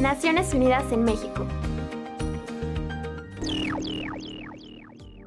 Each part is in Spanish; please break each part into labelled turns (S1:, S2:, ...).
S1: Naciones Unidas en México.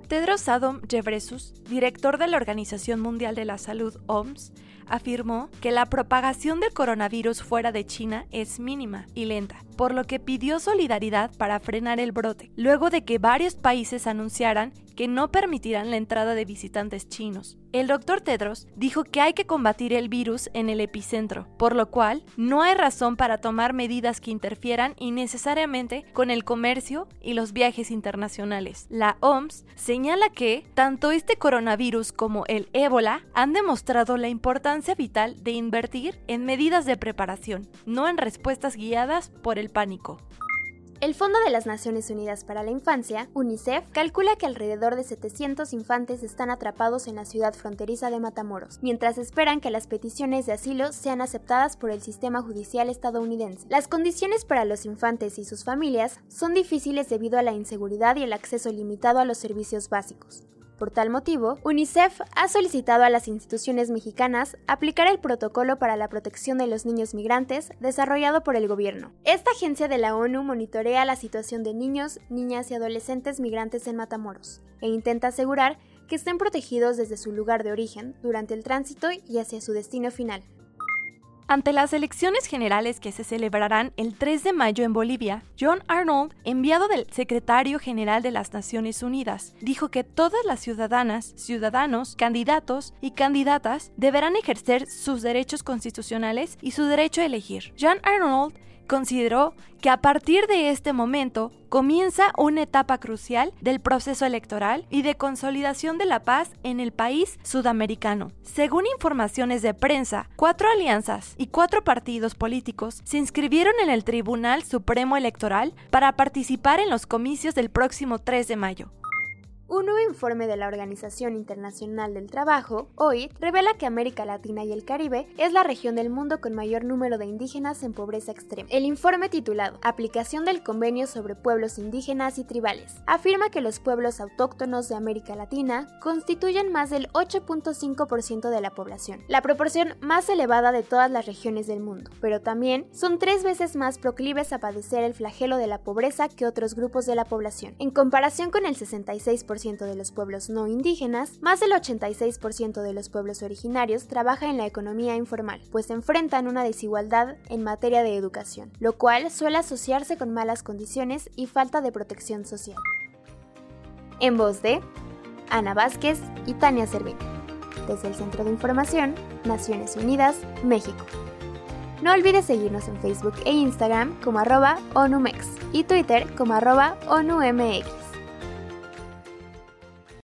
S2: Tedros Adhanom Ghebreyesus, director de la Organización Mundial de la Salud OMS, afirmó que la propagación del coronavirus fuera de China es mínima y lenta, por lo que pidió solidaridad para frenar el brote, luego de que varios países anunciaran que no permitirán la entrada de visitantes chinos. El doctor Tedros dijo que hay que combatir el virus en el epicentro, por lo cual no hay razón para tomar medidas que interfieran innecesariamente con el comercio y los viajes internacionales. La OMS señala que tanto este coronavirus como el ébola han demostrado la importancia vital de invertir en medidas de preparación, no en respuestas guiadas por el pánico.
S1: El Fondo de las Naciones Unidas para la Infancia, UNICEF, calcula que alrededor de 700 infantes están atrapados en la ciudad fronteriza de Matamoros, mientras esperan que las peticiones de asilo sean aceptadas por el sistema judicial estadounidense. Las condiciones para los infantes y sus familias son difíciles debido a la inseguridad y el acceso limitado a los servicios básicos. Por tal motivo, UNICEF ha solicitado a las instituciones mexicanas aplicar el protocolo para la protección de los niños migrantes desarrollado por el gobierno. Esta agencia de la ONU monitorea la situación de niños, niñas y adolescentes migrantes en Matamoros e intenta asegurar que estén protegidos desde su lugar de origen durante el tránsito y hacia su destino final.
S2: Ante las elecciones generales que se celebrarán el 3 de mayo en Bolivia, John Arnold, enviado del secretario general de las Naciones Unidas, dijo que todas las ciudadanas, ciudadanos, candidatos y candidatas deberán ejercer sus derechos constitucionales y su derecho a elegir. John Arnold consideró que a partir de este momento comienza una etapa crucial del proceso electoral y de consolidación de la paz en el país sudamericano. Según informaciones de prensa, cuatro alianzas y cuatro partidos políticos se inscribieron en el Tribunal Supremo Electoral para participar en los comicios del próximo 3 de mayo.
S1: Un nuevo informe de la Organización Internacional del Trabajo, OIT, revela que América Latina y el Caribe es la región del mundo con mayor número de indígenas en pobreza extrema. El informe titulado Aplicación del Convenio sobre Pueblos Indígenas y Tribales afirma que los pueblos autóctonos de América Latina constituyen más del 8.5% de la población, la proporción más elevada de todas las regiones del mundo, pero también son tres veces más proclives a padecer el flagelo de la pobreza que otros grupos de la población. En comparación con el 66% de los pueblos no indígenas, más del 86% de los pueblos originarios trabaja en la economía informal, pues enfrentan una desigualdad en materia de educación, lo cual suele asociarse con malas condiciones y falta de protección social. En voz de Ana Vázquez y Tania Servín, desde el Centro de Información, Naciones Unidas, México. No olvides seguirnos en Facebook e Instagram como arroba ONUMEX y Twitter como arroba ONUMX.